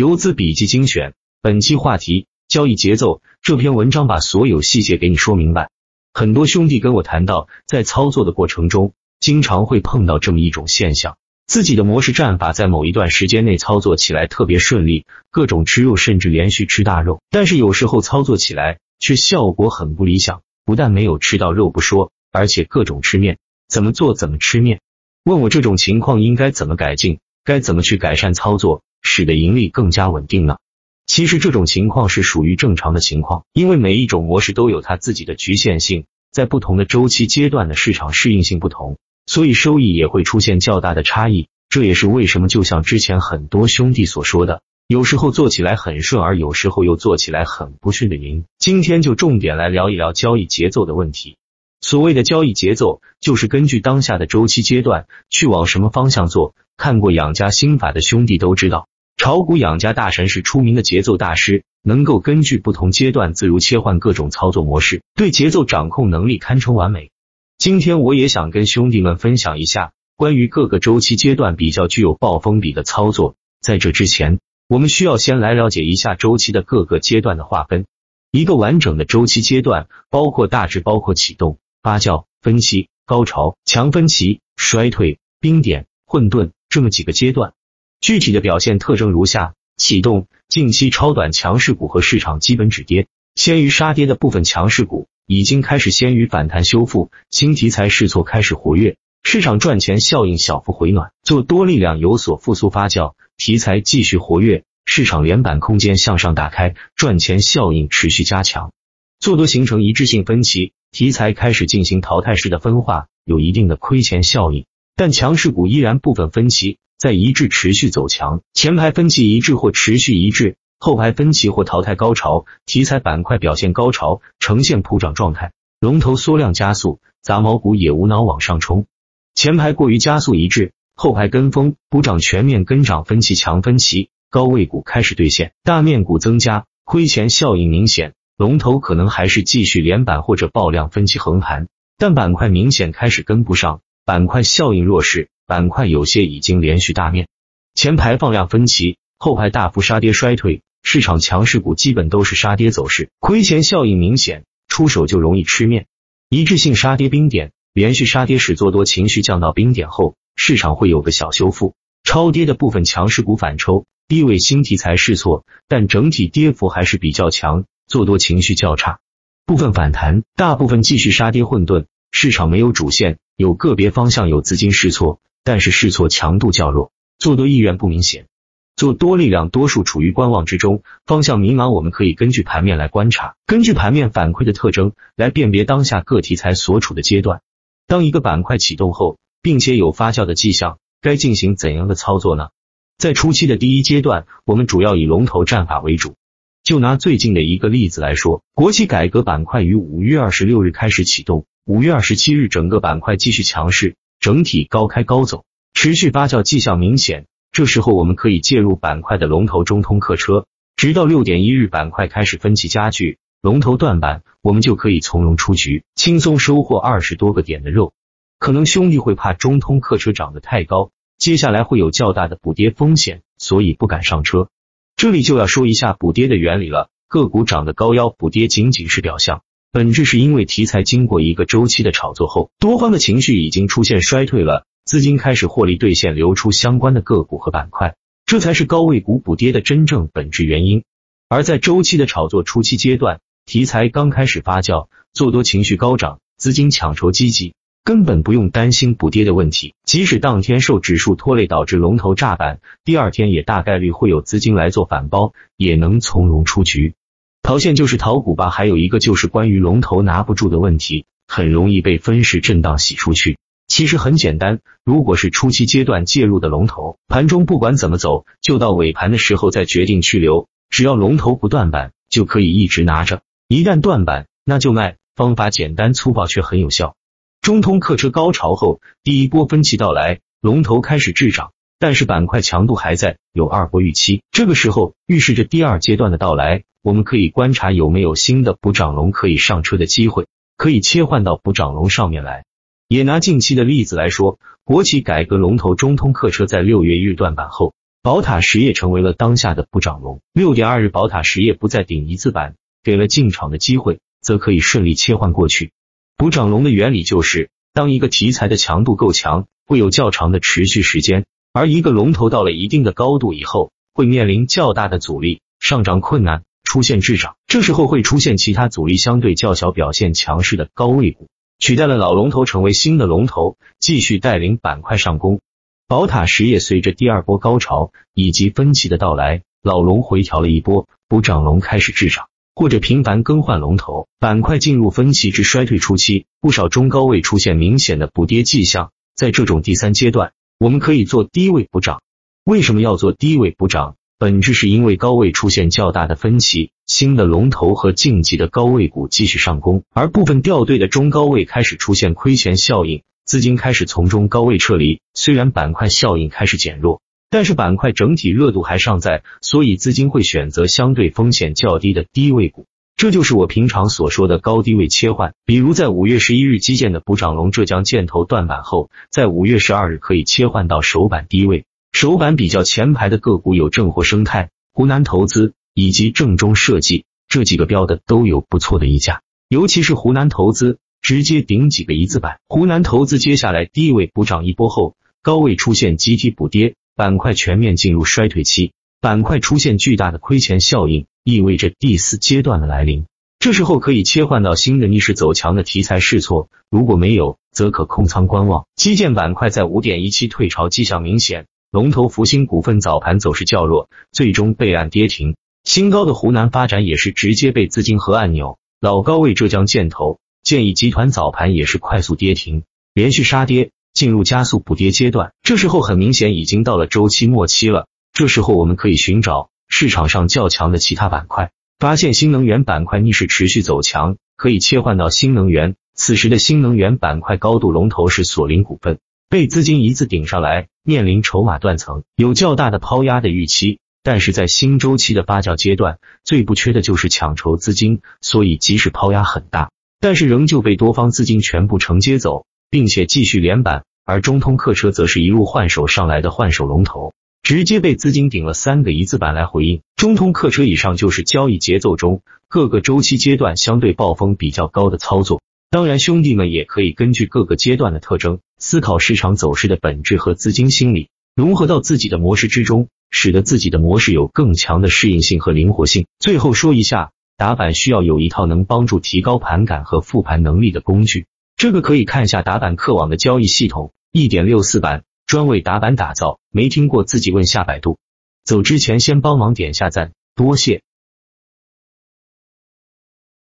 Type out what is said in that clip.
游资笔记精选，本期话题：交易节奏。这篇文章把所有细节给你说明白。很多兄弟跟我谈到，在操作的过程中，经常会碰到这么一种现象：自己的模式战法在某一段时间内操作起来特别顺利，各种吃肉，甚至连续吃大肉。但是有时候操作起来却效果很不理想，不但没有吃到肉不说，而且各种吃面，怎么做怎么吃面。问我这种情况应该怎么改进，该怎么去改善操作？使得盈利更加稳定呢？其实这种情况是属于正常的情况，因为每一种模式都有它自己的局限性，在不同的周期阶段的市场适应性不同，所以收益也会出现较大的差异。这也是为什么，就像之前很多兄弟所说的，有时候做起来很顺，而有时候又做起来很不顺的原因。今天就重点来聊一聊交易节奏的问题。所谓的交易节奏，就是根据当下的周期阶段去往什么方向做。看过养家心法的兄弟都知道。炒股养家大神是出名的节奏大师，能够根据不同阶段自如切换各种操作模式，对节奏掌控能力堪称完美。今天我也想跟兄弟们分享一下关于各个周期阶段比较具有暴风比的操作。在这之前，我们需要先来了解一下周期的各个阶段的划分。一个完整的周期阶段包括大致包括启动、发酵、分期、高潮、强分歧、衰退、冰点、混沌这么几个阶段。具体的表现特征如下：启动，近期超短强势股和市场基本止跌，先于杀跌的部分强势股已经开始先于反弹修复，新题材试错开始活跃，市场赚钱效应小幅回暖，做多力量有所复苏发酵，题材继续活跃，市场连板空间向上打开，赚钱效应持续加强，做多形成一致性分歧，题材开始进行淘汰式的分化，有一定的亏钱效应，但强势股依然部分分歧。在一致持续走强，前排分歧一致或持续一致，后排分歧或淘汰高潮，题材板块表现高潮，呈现普涨状态，龙头缩量加速，杂毛股也无脑往上冲。前排过于加速一致，后排跟风补涨全面跟涨分歧强分歧，高位股开始兑现，大面股增加，亏钱效应明显，龙头可能还是继续连板或者爆量分歧横盘，但板块明显开始跟不上，板块效应弱势。板块有些已经连续大面，前排放量分歧，后排大幅杀跌衰退，市场强势股基本都是杀跌走势，亏钱效应明显，出手就容易吃面。一致性杀跌冰点，连续杀跌使做多情绪降到冰点后，市场会有个小修复，超跌的部分强势股反抽，低位新题材试错，但整体跌幅还是比较强，做多情绪较差，部分反弹，大部分继续杀跌混沌，市场没有主线，有个别方向有资金试错。但是试错强度较弱，做多意愿不明显，做多力量多数处于观望之中，方向迷茫。我们可以根据盘面来观察，根据盘面反馈的特征来辨别当下各题材所处的阶段。当一个板块启动后，并且有发酵的迹象，该进行怎样的操作呢？在初期的第一阶段，我们主要以龙头战法为主。就拿最近的一个例子来说，国企改革板块于五月二十六日开始启动，五月二十七日整个板块继续强势。整体高开高走，持续发酵迹象明显。这时候我们可以介入板块的龙头中通客车，直到六点一日板块开始分歧加剧，龙头断板，我们就可以从容出局，轻松收获二十多个点的肉。可能兄弟会怕中通客车涨得太高，接下来会有较大的补跌风险，所以不敢上车。这里就要说一下补跌的原理了，个股涨得高腰补跌仅仅是表象。本质是因为题材经过一个周期的炒作后，多方的情绪已经出现衰退了，资金开始获利兑现流出相关的个股和板块，这才是高位股补跌的真正本质原因。而在周期的炒作初期阶段，题材刚开始发酵，做多情绪高涨，资金抢筹积极，根本不用担心补跌的问题。即使当天受指数拖累导致龙头炸板，第二天也大概率会有资金来做反包，也能从容出局。逃线就是逃股吧，还有一个就是关于龙头拿不住的问题，很容易被分时震荡洗出去。其实很简单，如果是初期阶段介入的龙头，盘中不管怎么走，就到尾盘的时候再决定去留，只要龙头不断板，就可以一直拿着。一旦断板，那就卖。方法简单粗暴却很有效。中通客车高潮后，第一波分歧到来，龙头开始滞涨。但是板块强度还在，有二波预期，这个时候预示着第二阶段的到来。我们可以观察有没有新的补涨龙可以上车的机会，可以切换到补涨龙上面来。也拿近期的例子来说，国企改革龙头中通客车在六月日断板后，宝塔实业成为了当下的补涨龙。六点二日，宝塔实业不再顶一字板，给了进场的机会，则可以顺利切换过去。补涨龙的原理就是，当一个题材的强度够强，会有较长的持续时间，而一个龙头到了一定的高度以后，会面临较大的阻力，上涨困难，出现滞涨。这时候会出现其他阻力相对较小、表现强势的高位股。取代了老龙头，成为新的龙头，继续带领板块上攻。宝塔实业随着第二波高潮以及分歧的到来，老龙回调了一波，补涨龙开始滞涨，或者频繁更换龙头，板块进入分歧至衰退初期，不少中高位出现明显的补跌迹象。在这种第三阶段，我们可以做低位补涨。为什么要做低位补涨？本质是因为高位出现较大的分歧，新的龙头和晋级的高位股继续上攻，而部分掉队的中高位开始出现亏钱效应，资金开始从中高位撤离。虽然板块效应开始减弱，但是板块整体热度还尚在，所以资金会选择相对风险较低的低位股。这就是我平常所说的高低位切换。比如在五月十一日基建的补涨龙浙江建投断板后，在五月十二日可以切换到首板低位。首板比较前排的个股有正货生态、湖南投资以及正中设计这几个标的都有不错的溢价，尤其是湖南投资直接顶几个一字板。湖南投资接下来低位补涨一波后，高位出现集体补跌，板块全面进入衰退期，板块出现巨大的亏钱效应，意味着第四阶段的来临。这时候可以切换到新的逆势走强的题材试错，如果没有，则可空仓观望。基建板块在五点一七退潮迹象明显。龙头福星股份早盘走势较弱，最终备案跌停。新高的湖南发展也是直接被资金和按钮。老高位浙江建投、建议集团早盘也是快速跌停，连续杀跌，进入加速补跌阶段。这时候很明显已经到了周期末期了。这时候我们可以寻找市场上较强的其他板块，发现新能源板块逆势持续走强，可以切换到新能源。此时的新能源板块高度龙头是索林股份。被资金一字顶上来，面临筹码断层，有较大的抛压的预期。但是在新周期的发酵阶段，最不缺的就是抢筹资金，所以即使抛压很大，但是仍旧被多方资金全部承接走，并且继续连板。而中通客车则是一路换手上来的换手龙头，直接被资金顶了三个一字板来回应。中通客车以上就是交易节奏中各个周期阶段相对暴风比较高的操作。当然，兄弟们也可以根据各个阶段的特征，思考市场走势的本质和资金心理，融合到自己的模式之中，使得自己的模式有更强的适应性和灵活性。最后说一下，打板需要有一套能帮助提高盘感和复盘能力的工具，这个可以看下打板客网的交易系统，一点六四版专为打板打造，没听过自己问下百度。走之前先帮忙点下赞，多谢。